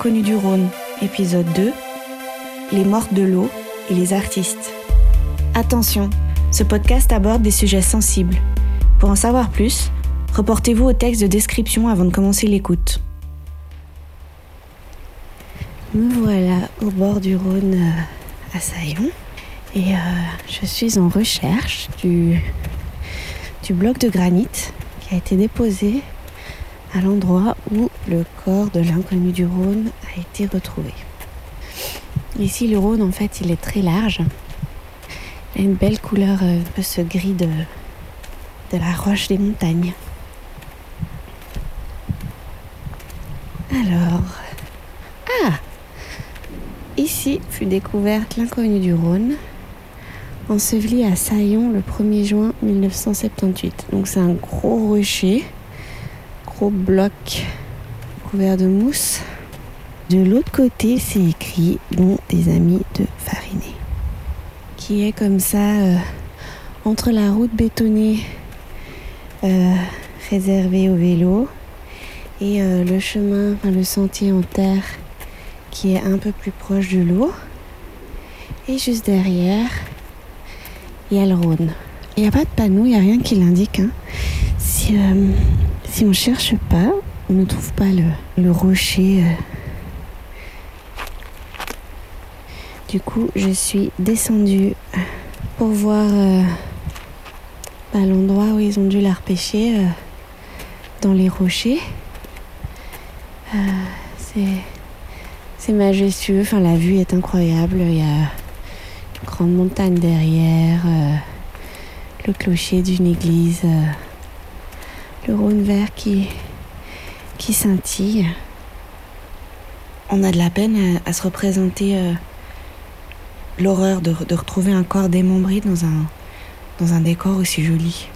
L'inconnu du Rhône, épisode 2, Les mortes de l'eau et les artistes. Attention, ce podcast aborde des sujets sensibles. Pour en savoir plus, reportez-vous au texte de description avant de commencer l'écoute. Me voilà au bord du Rhône euh, à Saillon et euh, je suis en recherche du, du bloc de granit qui a été déposé à l'endroit où le corps de l'inconnu du Rhône a été retrouvé. Ici, le Rhône, en fait, il est très large. Il a une belle couleur, euh, un peu ce gris de, la roche des montagnes. Alors, ah Ici fut découverte l'inconnu du Rhône, enseveli à Saillon le 1er juin 1978. Donc c'est un gros rocher bloc couvert de mousse. De l'autre côté, c'est écrit Bon des amis de Fariné, qui est comme ça euh, entre la route bétonnée euh, réservée au vélo et euh, le chemin, le sentier en terre qui est un peu plus proche de l'eau. Et juste derrière, il y a le Rhône. Il n'y a pas de panneau, il n'y a rien qui l'indique. Hein. Si on cherche pas, on ne trouve pas le, rocher. Euh. Du coup, je suis descendue pour voir euh, bah, l'endroit où ils ont dû la repêcher euh, dans les rochers. c'est majestueux, la vue est incroyable. Il y a une grande montagne derrière, le clocher d'une église le Rhône vert qui, qui scintille. On a de la peine à, se représenter euh, l'horreur de, retrouver un corps démembré dans un, dans un décor aussi joli.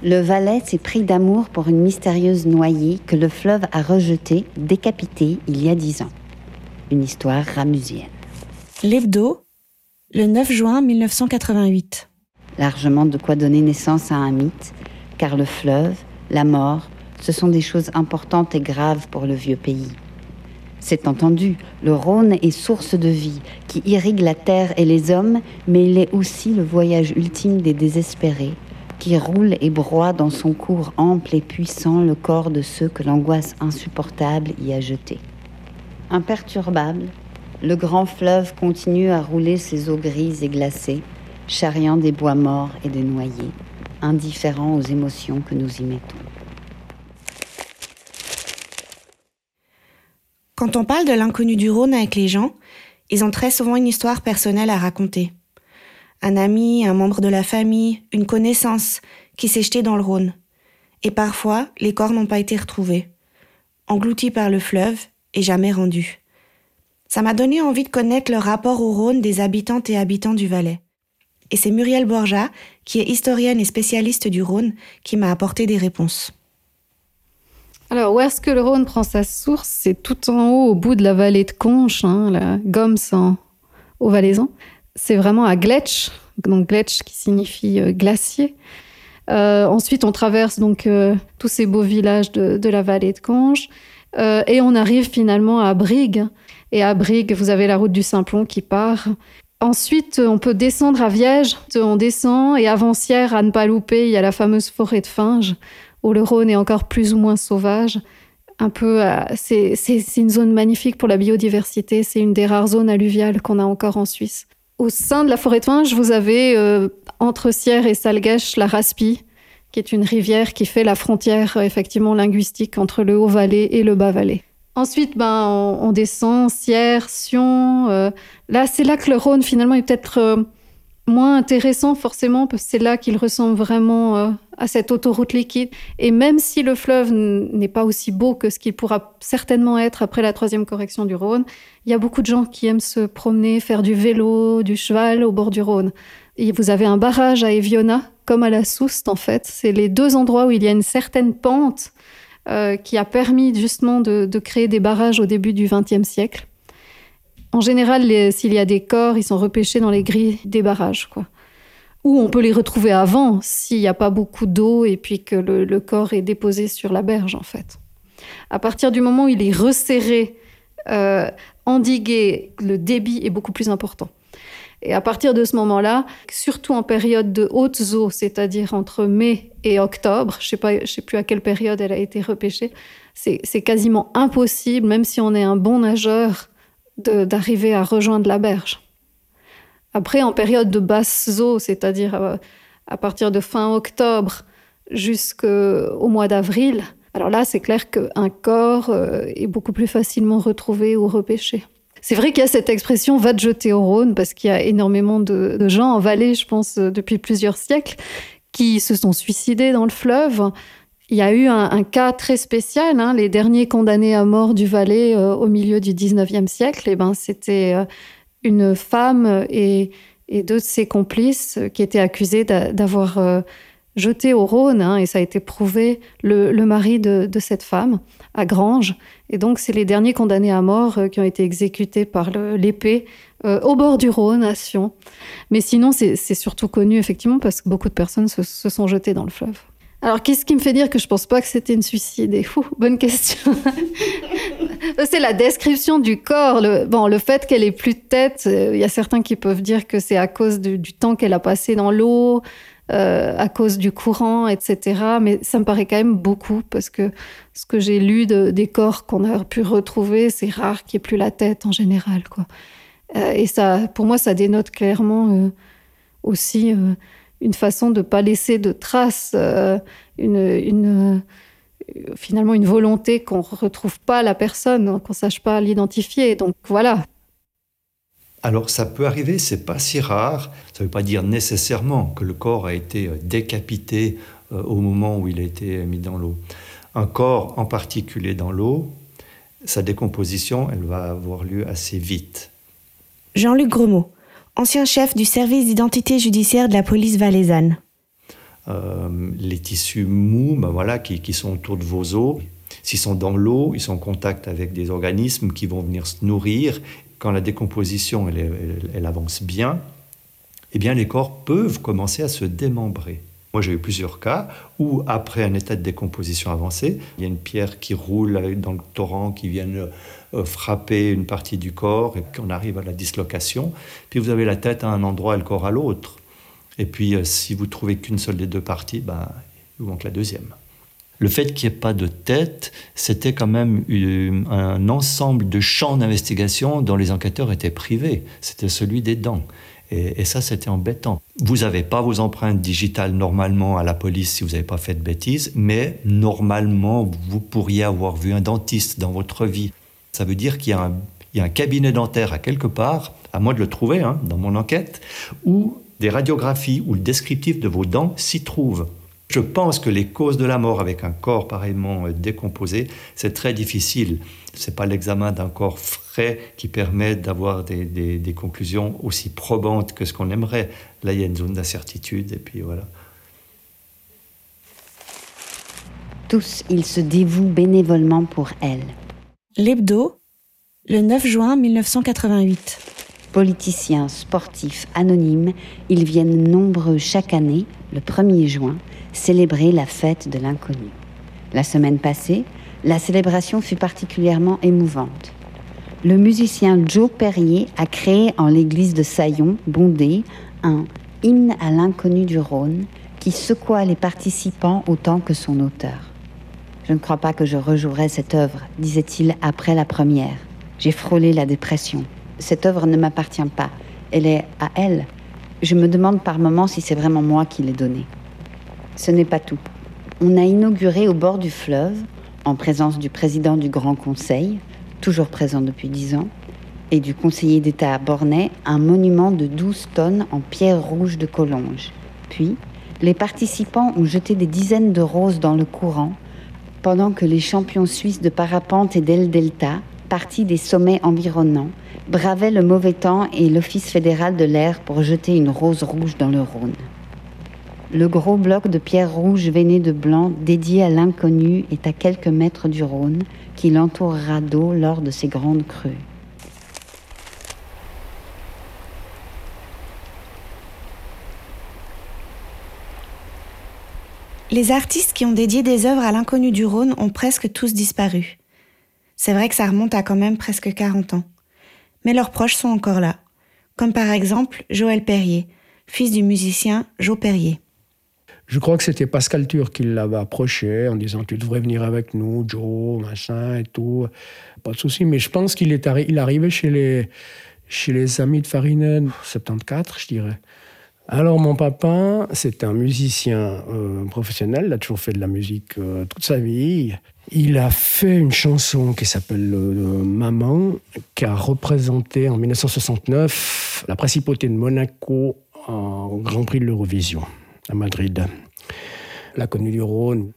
Le valet s'est pris d'amour pour une mystérieuse noyée que le fleuve a rejetée, décapitée il y a dix ans. Une histoire ramusienne. L'hebdo, le 9 juin 1988. Largement de quoi donner naissance à un mythe, car le fleuve, la mort, ce sont des choses importantes et graves pour le vieux pays. C'est entendu, le Rhône est source de vie qui irrigue la terre et les hommes, mais il est aussi le voyage ultime des désespérés, qui roule et broie dans son cours ample et puissant le corps de ceux que l'angoisse insupportable y a jetés. Imperturbable, le grand fleuve continue à rouler ses eaux grises et glacées, charriant des bois morts et des noyés, indifférent aux émotions que nous y mettons. Quand on parle de l'inconnu du Rhône avec les gens, ils ont très souvent une histoire personnelle à raconter. Un ami, un membre de la famille, une connaissance qui s'est jeté dans le Rhône. Et parfois, les corps n'ont pas été retrouvés, engloutis par le fleuve et jamais rendus. Ça m'a donné envie de connaître le rapport au Rhône des habitantes et habitants du Valais. Et c'est Muriel Borja, qui est historienne et spécialiste du Rhône, qui m'a apporté des réponses. Alors, où est-ce que le Rhône prend sa source? C'est tout en haut, au bout de la vallée de Conches, hein, la Gomme au Valaisan. C'est vraiment à Gletsch, donc Gletsch qui signifie euh, glacier. Euh, ensuite, on traverse donc euh, tous ces beaux villages de, la vallée de Conches et on arrive finalement à Brigue, et à Brigue, vous avez la route du Simplon qui part. Ensuite, on peut descendre à Viège. On descend et avancière, à ne pas louper, il y a la fameuse forêt de Finge, où le Rhône est encore plus ou moins sauvage. Un peu, euh, c'est une zone magnifique pour la biodiversité. C'est une des rares zones alluviales qu'on a encore en Suisse. Au sein de la forêt de Finge, vous avez euh, entre Sierre et Salguèche la Raspie, qui est une rivière qui fait la frontière effectivement linguistique entre le Haut-Valais et le Bas-Valais. Ensuite, ben, on, descend, Sierre, Sion. Euh, là, c'est là que le Rhône, finalement, est peut-être euh, moins intéressant, forcément, parce que c'est là qu'il ressemble vraiment euh, à cette autoroute liquide. Et même si le fleuve n'est pas aussi beau que ce qu'il pourra certainement être après la troisième correction du Rhône, il y a beaucoup de gens qui aiment se promener, faire du vélo, du cheval au bord du Rhône. Et vous avez un barrage à Eviona, comme à la Souste, en fait. C'est les deux endroits où il y a une certaine pente euh, qui a permis justement de, créer des barrages au début du XXe siècle. En général, s'il y a des corps, ils sont repêchés dans les grilles des barrages. Quoi. Ou on peut les retrouver avant s'il n'y a pas beaucoup d'eau et puis que le, corps est déposé sur la berge en fait. À partir du moment où il est resserré, euh, endigué, le débit est beaucoup plus important. Et à partir de ce moment-là, surtout en période de hautes eaux, c'est-à-dire entre mai et octobre, je ne sais, plus à quelle période elle a été repêchée, c'est quasiment impossible, même si on est un bon nageur, d'arriver à rejoindre la berge. Après, en période de basses eaux, c'est-à-dire euh, à, partir de fin octobre jusqu'au mois d'avril, alors là, c'est clair qu'un corps euh, est beaucoup plus facilement retrouvé ou repêché. C'est vrai qu'il y a cette expression va te jeter au Rhône parce qu'il y a énormément de, gens en Valais, je pense, euh, depuis plusieurs siècles, qui se sont suicidés dans le fleuve. Il y a eu un, cas très spécial, hein, les derniers condamnés à mort du Valais au milieu du 19e siècle. Et eh ben, c'était une femme et, deux de ses complices qui étaient accusés d'avoir euh, jeté au Rhône, hein, et ça a été prouvé, le, mari de, cette femme à Granges. Et donc, c'est les derniers condamnés à mort euh, qui ont été exécutés par l'épée euh, au bord du Rhône, à Sion. Mais sinon, c'est surtout connu, effectivement, parce que beaucoup de personnes se, se sont jetées dans le fleuve. Alors, qu'est-ce qui me fait dire que je pense pas que c'était une suicide? Et bonne question. c'est la description du corps. Le, bon, le fait qu'elle ait plus de tête, euh, il y a certains qui peuvent dire que c'est à cause du, temps qu'elle a passé dans l'eau, euh, à cause du courant, etc. Mais ça me paraît quand même beaucoup parce que ce que j'ai lu de, des corps qu'on a pu retrouver, c'est rare qu'il n'y ait plus la tête en général, quoi. Euh, et ça, pour moi, ça dénote clairement aussi une façon de ne pas laisser de traces, euh, une, finalement une volonté qu'on ne retrouve pas la personne, qu'on ne sache pas l'identifier. Donc voilà. Alors ça peut arriver, c'est pas si rare. Ça ne veut pas dire nécessairement que le corps a été euh, décapité euh, au moment où il a été mis dans l'eau. Un corps en particulier dans l'eau, sa décomposition, elle va avoir lieu assez vite. Jean-Luc Gremaud ancien chef du service d'identité judiciaire de la police valaisanne. Euh, les tissus mous ben voilà, qui, sont autour de vos os, s'ils sont dans l'eau, ils sont en contact avec des organismes qui vont venir se nourrir. Quand la décomposition elle, avance bien, eh bien les corps peuvent commencer à se démembrer. Moi, j'ai eu plusieurs cas où, après un état de décomposition avancé, il y a une pierre qui roule dans le torrent, qui vient euh, frapper une partie du corps, et qu'on arrive à la dislocation. Puis vous avez la tête à un endroit et le corps à l'autre. Et puis, euh, si vous trouvez qu'une seule des deux parties, ben, il vous manque la deuxième. Le fait qu'il n'y ait pas de tête, c'était quand même un ensemble de champs d'investigation dont les enquêteurs étaient privés. C'était celui des dents. Et, ça, c'était embêtant. Vous n'avez pas vos empreintes digitales normalement à la police si vous n'avez pas fait de bêtises, mais normalement, vous pourriez avoir vu un dentiste dans votre vie. Ça veut dire qu'il y, a un cabinet dentaire à quelque part, à moi de le trouver hein, dans mon enquête, où des radiographies ou le descriptif de vos dents s'y trouvent. Je pense que les causes de la mort avec un corps pareillement euh, décomposé, c'est très difficile. Ce n'est pas l'examen d'un corps frais qui permet d'avoir des, des, conclusions aussi probantes que ce qu'on aimerait. Là, il y a une zone d'incertitude et puis voilà. Tous, ils se dévouent bénévolement pour elle. L'hebdo, le 9 juin 1988. Politiciens, sportifs, anonymes, ils viennent nombreux chaque année, le 1er juin, célébrer la fête de l'inconnu. La semaine passée, la célébration fut particulièrement émouvante. Le musicien Joe Perrier a créé en l'église de Saillon, Bondé, un hymne à l'inconnu du Rhône qui secoua les participants autant que son auteur. Je ne crois pas que je rejouerai cette œuvre, disait-il après la première. J'ai frôlé la dépression. Cette œuvre ne m'appartient pas. Elle est à elle. Je me demande par moments si c'est vraiment moi qui l'ai donnée. Ce n'est pas tout. On a inauguré au bord du fleuve, en présence du président du Grand Conseil, toujours présent depuis dix ans, et du conseiller d'État à Bornay, un monument de 12 tonnes en pierre rouge de Collonges. Puis, les participants ont jeté des dizaines de roses dans le courant, pendant que les champions suisses de parapente et d'El Delta, partis des sommets environnants, bravaient le mauvais temps et l'Office fédéral de l'air pour jeter une rose rouge dans le Rhône. Le gros bloc de pierre rouge veinées de blanc dédié à l'inconnu est à quelques mètres du Rhône qui l'entourera d'eau lors de ses grandes crues. Les artistes qui ont dédié des œuvres à l'inconnu du Rhône ont presque tous disparu. C'est vrai que ça remonte à quand même presque 40 ans. Mais leurs proches sont encore là. Comme par exemple Joël Perrier, fils du musicien Joe Perrier. Je crois que c'était Pascal Tur qui l'avait approché en disant Tu devrais venir avec nous, Joe, machin et tout. Pas de souci. Mais je pense qu'il est il arrivait chez les, chez les amis de Farinen, 74, je dirais. Alors mon papa, c'est un musicien euh, professionnel, il a toujours fait de la musique euh, toute sa vie. Il a fait une chanson qui s'appelle euh, Maman, qui a représenté en 1969 la principauté de Monaco au Grand Prix de l'Eurovision à Madrid. La connue du Rhône.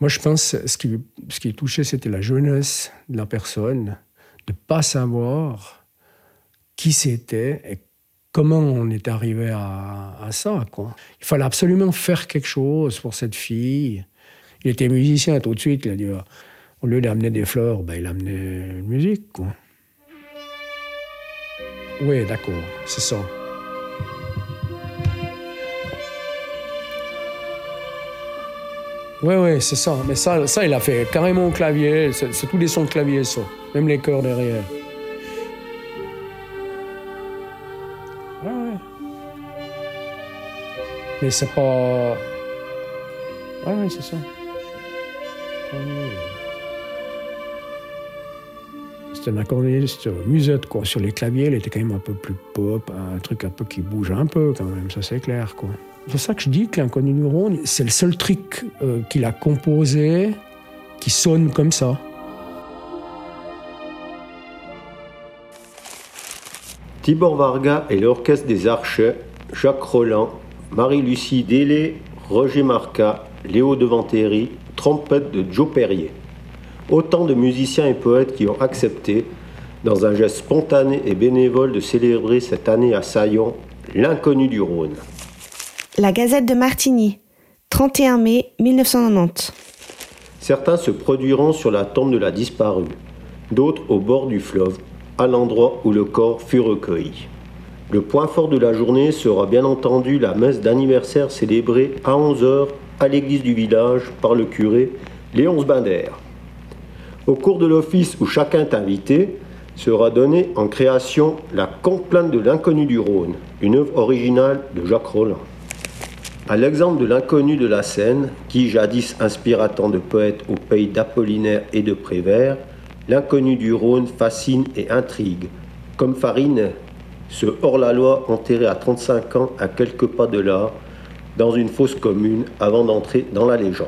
Moi je pense ce qui, ce qui touchait, c'était la jeunesse de la personne, de ne pas savoir qui c'était et comment on est arrivé à, ça. Il fallait absolument faire quelque chose pour cette fille. Il était musicien tout de suite. Il a dit, ah, au lieu d'amener des fleurs, ben, il amenait une musique. Oui, d'accord, c'est ça. Oui, oui, c'est ça. Mais ça, ça, il a fait carrément au clavier. C'est tous les sons de clavier, ça. Même les chœurs derrière. Mais c'est pas. Ah oui, c'est ça. C'était un accordéoniste musette, quoi. Sur les claviers, il était quand même un peu plus pop, un truc un peu qui bouge un peu, quand même, ça c'est clair, quoi. C'est ça que je dis que l'inconnu Neuron, c'est le seul truc euh, qu'il a composé qui sonne comme ça. Tibor Varga et l'Orchestre des Archers, Jacques Roland, Marie-Lucie Délé, Roger Marca, Léo Devantéry, trompette de Joe Perrier. Autant de musiciens et poètes qui ont accepté, dans un geste spontané et bénévole, de célébrer cette année à Saillon l'inconnu du Rhône. La Gazette de Martigny, 31 mai 1990. Certains se produiront sur la tombe de la disparue, d'autres au bord du fleuve, à l'endroit où le corps fut recueilli. Le point fort de la journée sera bien entendu la messe d'anniversaire célébrée à 11h à l'église du village par le curé Léonce Binder. Au cours de l'office où chacun est invité, sera donnée en création La complainte de l'inconnu du Rhône, une œuvre originale de Jacques Roland. À l'exemple de l'inconnu de la Seine, qui jadis inspira tant de poètes au pays d'Apollinaire et de Prévert, l'inconnu du Rhône fascine et intrigue, comme Farine ce hors-la-loi enterré à 35 ans à quelques pas de là, dans une fosse commune, avant d'entrer dans la légende.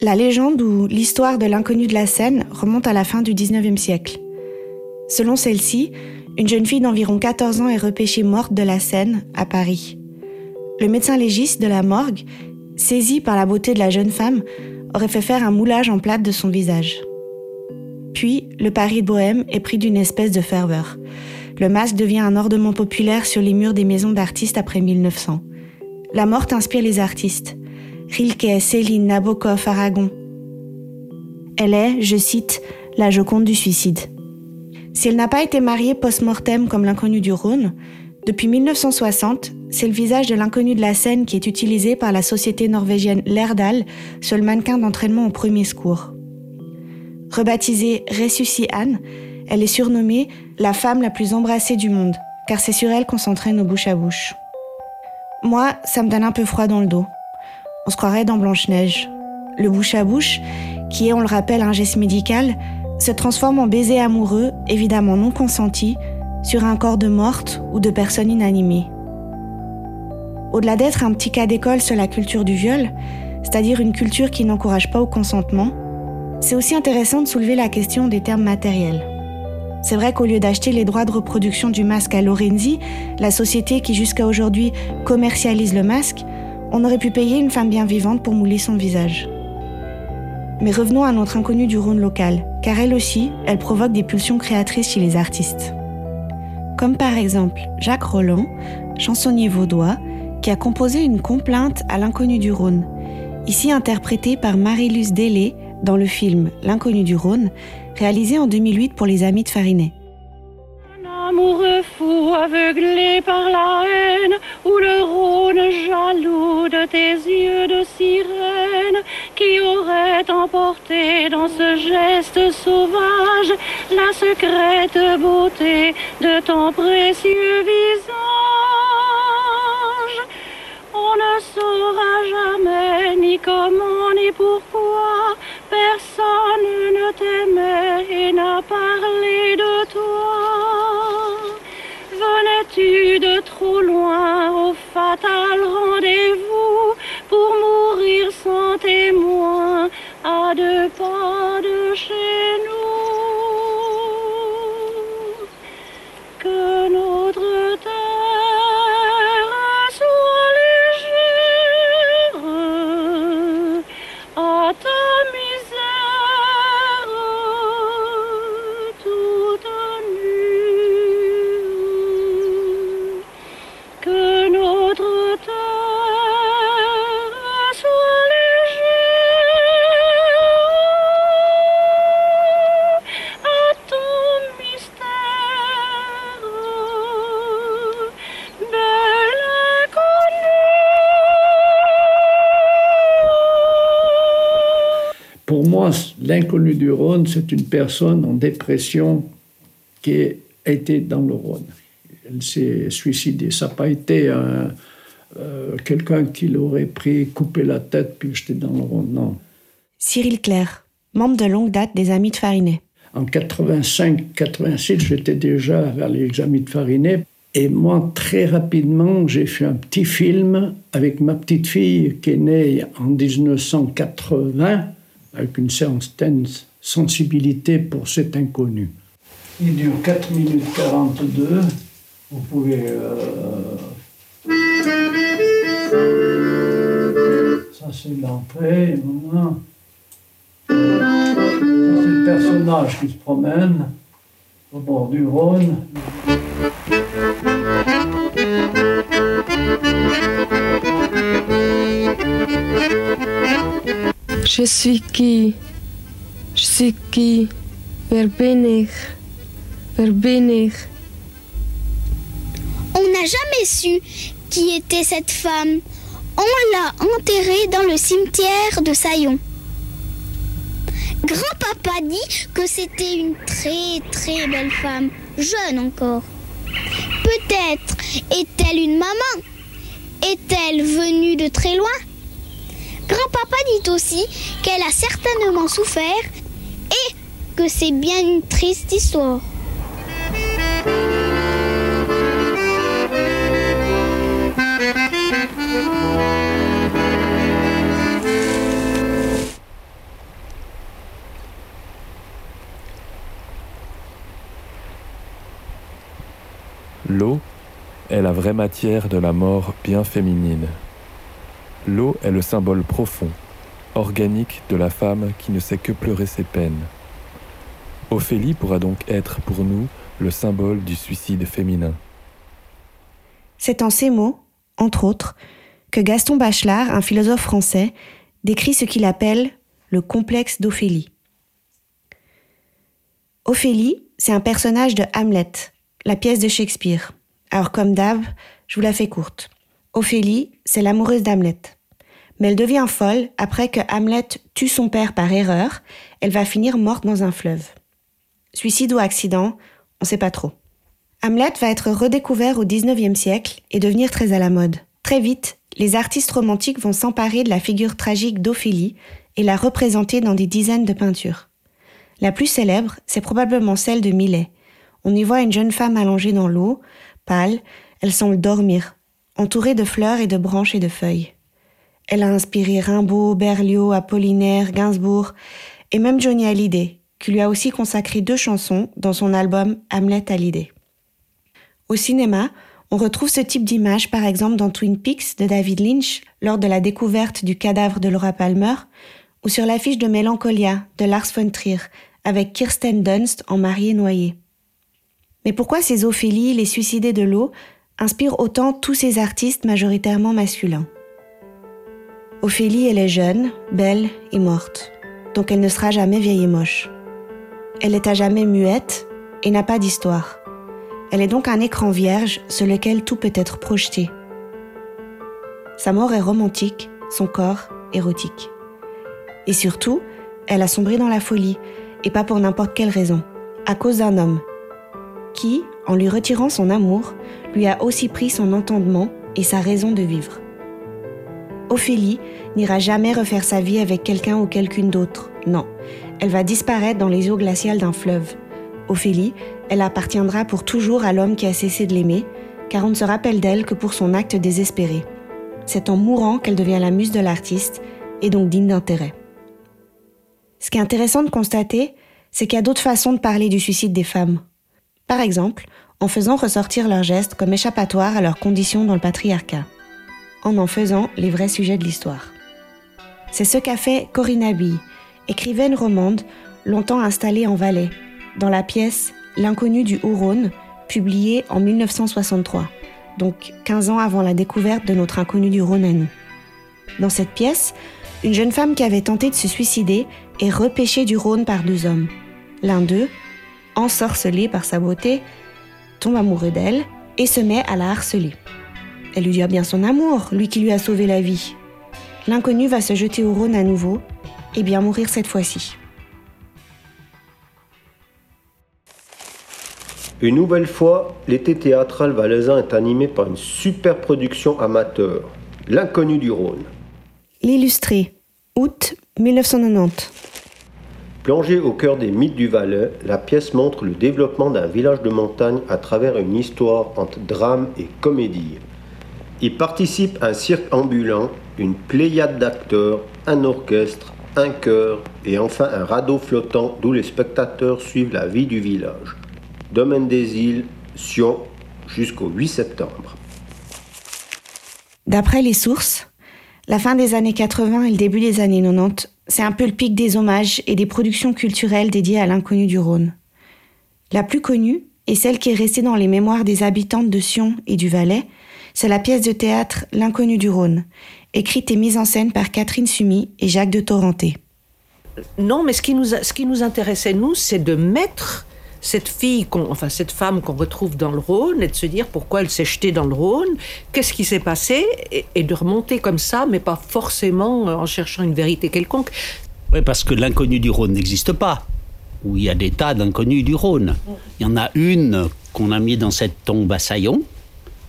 La légende ou l'histoire de l'inconnu de la Seine remonte à la fin du 19e siècle. Selon celle-ci, une jeune fille d'environ 14 ans est repêchée morte de la Seine, à Paris. Le médecin légiste de la morgue, saisi par la beauté de la jeune femme, aurait fait faire un moulage en plate de son visage. Puis, le Paris de Bohème est pris d'une espèce de ferveur. Le masque devient un ornement populaire sur les murs des maisons d'artistes après 1900. La mort inspire les artistes. Rilke, Céline, Nabokov, Aragon. Elle est, je cite, la Joconde du suicide. Si elle n'a pas été mariée post-mortem comme l'inconnu du Rhône, depuis 1960, c'est le visage de l'inconnu de la scène qui est utilisé par la société norvégienne Lerdal, seul mannequin d'entraînement au premier secours. Rebaptisée Ressusci Anne, elle est surnommée la femme la plus embrassée du monde, car c'est sur elle qu'on s'entraîne nos bouche à bouche. Moi, ça me donne un peu froid dans le dos. On se croirait dans Blanche-Neige. Le bouche à bouche, qui est, on le rappelle, un geste médical, se transforme en baiser amoureux, évidemment non consenti, sur un corps de morte ou de personne inanimée. Au-delà d'être un petit cas d'école sur la culture du viol, c'est-à-dire une culture qui n'encourage pas au consentement, c'est aussi intéressant de soulever la question des termes matériels. C'est vrai qu'au lieu d'acheter les droits de reproduction du masque à Lorenzi, la société qui jusqu'à aujourd'hui commercialise le masque, on aurait pu payer une femme bien vivante pour mouler son visage. Mais revenons à notre inconnue du Rhône local, car elle aussi, elle provoque des pulsions créatrices chez les artistes. Comme par exemple Jacques Roland, chansonnier vaudois, qui a composé une complainte à l'inconnu du Rhône, ici interprétée par Marie-Luce Délé dans le film L'inconnu du Rhône, réalisé en 2008 pour les amis de Farinet. Un amoureux fou aveuglé par la haine, où le Rhône jaloux de tes yeux de sirène qui auraient emporté dans ce geste sauvage la secrète beauté de ton précieux visage. On ne saura jamais ni comment ni pourquoi personne ne t'aimait et n'a parlé de toi. Venais-tu de trop loin au fatal rendez-vous pour mourir sans témoin à deux pas de chez nous? L'inconnu du Rhône, c'est une personne en dépression qui a été dans le Rhône. Elle s'est suicidée. Ça n'a pas été un- euh, quelqu'un qui l'aurait pris, coupé la tête, puis jeté dans le Rhône. Non. Cyril Clair, membre de longue date des Amis de Farinet. En 85-86, j'étais déjà vers les amis de Farinet. Et moi, très rapidement, j'ai fait un petit film avec ma petite fille qui est née en 1980, avec une certaine sensibilité pour cet inconnu. Il dure 4 minutes 42. Vous pouvez... euh, Ça, c'est l'entrée. C'est le personnage qui se promène au bord du Rhône. Je suis qui? Je suis qui? Wer On n'a jamais su qui était cette femme. On l'a enterrée dans le cimetière de Saillon. Grand-papa dit que c'était une très très belle femme, jeune encore. Peut-être est-elle une maman? Est-elle venue de très loin? Grand-papa dit aussi qu'elle a certainement souffert et que c'est bien une triste histoire. L'eau est la vraie matière de la mort bien féminine. L'eau est le symbole profond, organique de la femme qui ne sait que pleurer ses peines. Ophélie pourra donc être pour nous le symbole du suicide féminin. C'est en ces mots, entre autres, que Gaston Bachelard, un philosophe français, décrit ce qu'il appelle le complexe d'Ophélie. Ophélie, c'est un personnage de Hamlet, la pièce de Shakespeare. Alors comme d'hab, je vous la fais courte. Ophélie, c'est l'amoureuse d'Hamlet. Mais elle devient folle après que Hamlet tue son père par erreur. Elle va finir morte dans un fleuve. Suicide ou accident, on sait pas trop. Hamlet va être redécouvert au 19e siècle et devenir très à la mode. Très vite, les artistes romantiques vont s'emparer de la figure tragique d'Ophélie et la représenter dans des dizaines de peintures. La plus célèbre, c'est probablement celle de Millet. On y voit une jeune femme allongée dans l'eau, pâle, elle semble dormir, entourée de fleurs et de branches et de feuilles. Elle a inspiré Rimbaud, Berlioz, Apollinaire, Gainsbourg et même Johnny Hallyday, qui lui a aussi consacré deux chansons dans son album Hamlet Hallyday. Au cinéma, on retrouve ce type d'image par exemple dans Twin Peaks de David Lynch lors de la découverte du cadavre de Laura Palmer ou sur l'affiche de Mélancolia de Lars von Trier avec Kirsten Dunst en mariée noyée. Mais pourquoi ces Ophélies, les suicidés de l'eau, inspirent autant tous ces artistes majoritairement masculins? Ophélie, elle est jeune, belle et morte, donc elle ne sera jamais vieille et moche. Elle est à jamais muette et n'a pas Sa mort est romantique, son corps érotique. Et surtout, elle a sombré dans la folie, et pas pour n'importe quelle raison, à cause d'un homme, qui, en lui retirant son amour, lui a aussi pris son entendement et sa raison de vivre. Ophélie n'ira jamais refaire sa vie avec quelqu'un ou quelqu'une d'autre, non. Elle va disparaître dans les eaux glaciales d'un fleuve. Ophélie, elle appartiendra pour toujours à l'homme qui a cessé de l'aimer, car on ne se rappelle d'elle que pour son acte désespéré. C'est en mourant qu'elle devient la muse de l'artiste, et donc digne d'intérêt. Ce qui est intéressant de constater, c'est qu'il y a d'autres façons de parler du suicide des femmes. Par exemple, en faisant ressortir leurs gestes comme échappatoire à leurs conditions dans le patriarcat, en en faisant les vrais sujets de l'histoire. C'est ce qu'a fait Corinne Bille, écrivaine romande longtemps installée en Valais, dans la pièce L'inconnu du Haut-Rhône, publiée en 1963, donc 15 ans avant la découverte de notre inconnu du Rhône à nous. Dans cette pièce, une jeune femme qui avait tenté de se suicider est repêchée du Rhône par deux hommes. L'un d'eux, ensorcelé par sa beauté, tombe amoureux d'elle et se met à la harceler. Elle lui dit bien son amour, lui qui lui a sauvé la vie. L'inconnu va se jeter au Rhône à nouveau et bien mourir cette fois-ci. Une nouvelle fois, l'été théâtral valaisan est animé par une super production amateur, L'inconnu du Rhône. L'illustré, août 1990. Plongée au cœur des mythes du Valais, la pièce montre le développement d'un village de montagne à travers une histoire entre drame et comédie. Y participent un cirque ambulant, une pléiade d'acteurs, un orchestre, un chœur et enfin un radeau flottant d'où les spectateurs suivent la vie du village. Domaine des îles, Sion, jusqu'au 8 septembre. D'après les sources, la fin des années 80 et le début des années 90, c'est un peu le pic des hommages et des productions culturelles dédiées à l'inconnu du Rhône. La plus connue, et celle qui est restée dans les mémoires des habitantes de Sion et du Valais, c'est la pièce de théâtre L'inconnu du Rhône, écrite et mise en scène par Catherine Sumi et Jacques de Torenté. Non, mais ce qui nous, ce qui nous intéressait, nous, c'est de mettre cette fille, enfin cette femme qu'on retrouve dans le Rhône, et de se dire pourquoi elle s'est jetée dans le Rhône, qu'est-ce qui s'est passé, et, de remonter comme ça, mais pas forcément en cherchant une vérité quelconque. Oui, parce que l'inconnu du Rhône n'existe pas. Ou il y a des tas d'inconnus du Rhône. Il y en a une qu'on a mis dans cette tombe à Saillon,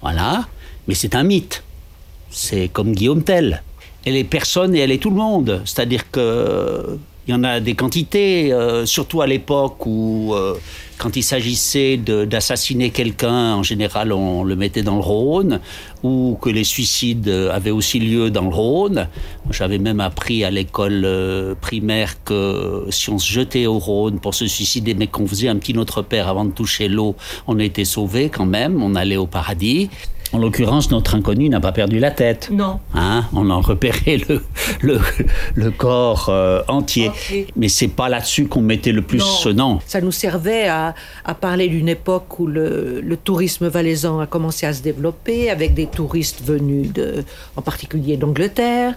voilà, mais c'est un mythe. C'est comme Guillaume Tell. Elle est personne et elle est tout le monde. C'est-à-dire que il y en a des quantités, euh, surtout à l'époque où, euh, quand il s'agissait d'assassiner quelqu'un, en général, on le mettait dans le Rhône, ou que les suicides avaient aussi lieu dans le Rhône. J'avais même appris à l'école euh, primaire que si on se jetait au Rhône pour se suicider, mais qu'on faisait un petit Notre Père avant de toucher l'eau, on était sauvé quand même, on allait au paradis. En l'occurrence, notre inconnu n'a pas perdu la tête. Non. Hein on a repéré le, le, le corps euh, entier. Mais c'est pas là-dessus qu'on mettait le plus ce nom. Ça nous servait à, à parler d'une époque où le, le, tourisme valaisan a commencé à se développer, avec des touristes venus, de, en particulier d'Angleterre,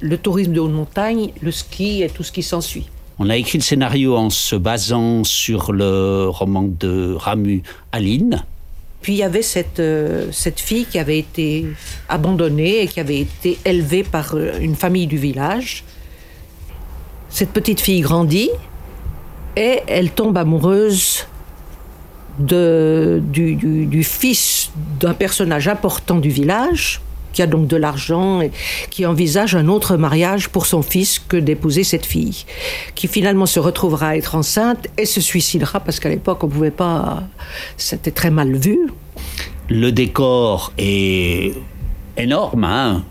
le tourisme de haute montagne, le ski et tout ce qui s'ensuit. On a écrit le scénario en se basant sur le roman de Ramu Aline, puis il y avait cette, euh, cette fille qui avait été abandonnée et qui avait été élevée par euh, une famille du village. Cette petite fille grandit et elle tombe amoureuse du fils d'un personnage important du village, qui a donc de l'argent et qui envisage un autre mariage pour son fils que d'épouser cette fille, qui finalement se retrouvera à être enceinte et se suicidera parce qu'à l'époque on pouvait pas, c'était très mal vu. Le décor est énorme, hein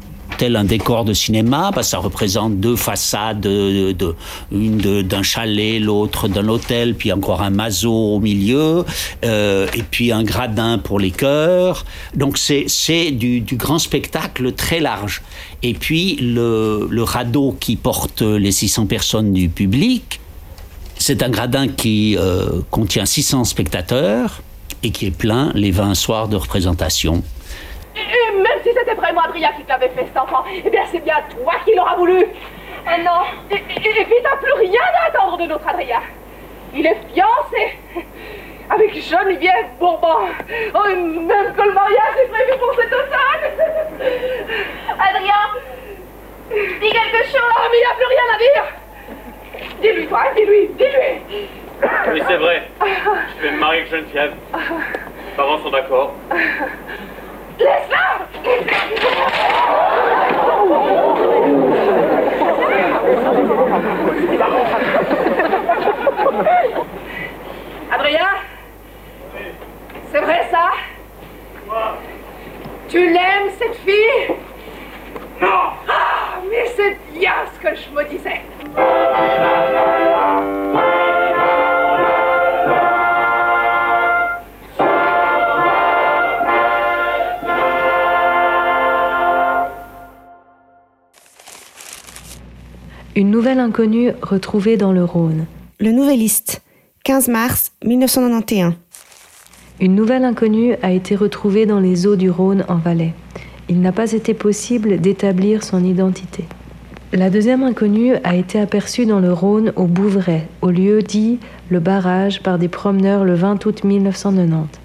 un décor de cinéma, que ça représente deux façades, de, une d'un chalet, l'autre d'un hôtel, puis encore un mazo au milieu, euh, et puis un gradin pour les chœurs. Donc c'est du, du, grand spectacle très large. Et puis le, le radeau qui porte les 600 personnes du public, c'est un gradin qui euh, contient 600 spectateurs et qui est plein les 20 soirs de représentation vraiment Adria qui te fait, cet enfant. Eh bien, c'est bien toi qui l'auras voulu. Oh non, et, et, et puis t'as plus rien à attendre de notre Adria. Il est fiancé avec jeune Olivier Bourbon. Oh, même que le mariage est prévu pour cet automne. Adrien, dis quelque chose. Ah, mais il n'y a plus rien à dire. Dis-lui, toi, dis-lui, dis-lui. Oui, c'est vrai. Je vais me marier avec jeune fille. Mes parents sont d'accord. Listen! Une nouvelle inconnue retrouvée dans le Rhône. Le Nouvelliste, 15 mars 1991. Une nouvelle inconnue a été retrouvée dans les eaux du Rhône en Valais. Il n'a pas été possible d'établir son identité. La deuxième inconnue a été aperçue dans le Rhône au Bouvray, au lieu dit le barrage, par des promeneurs le 20 août 1990.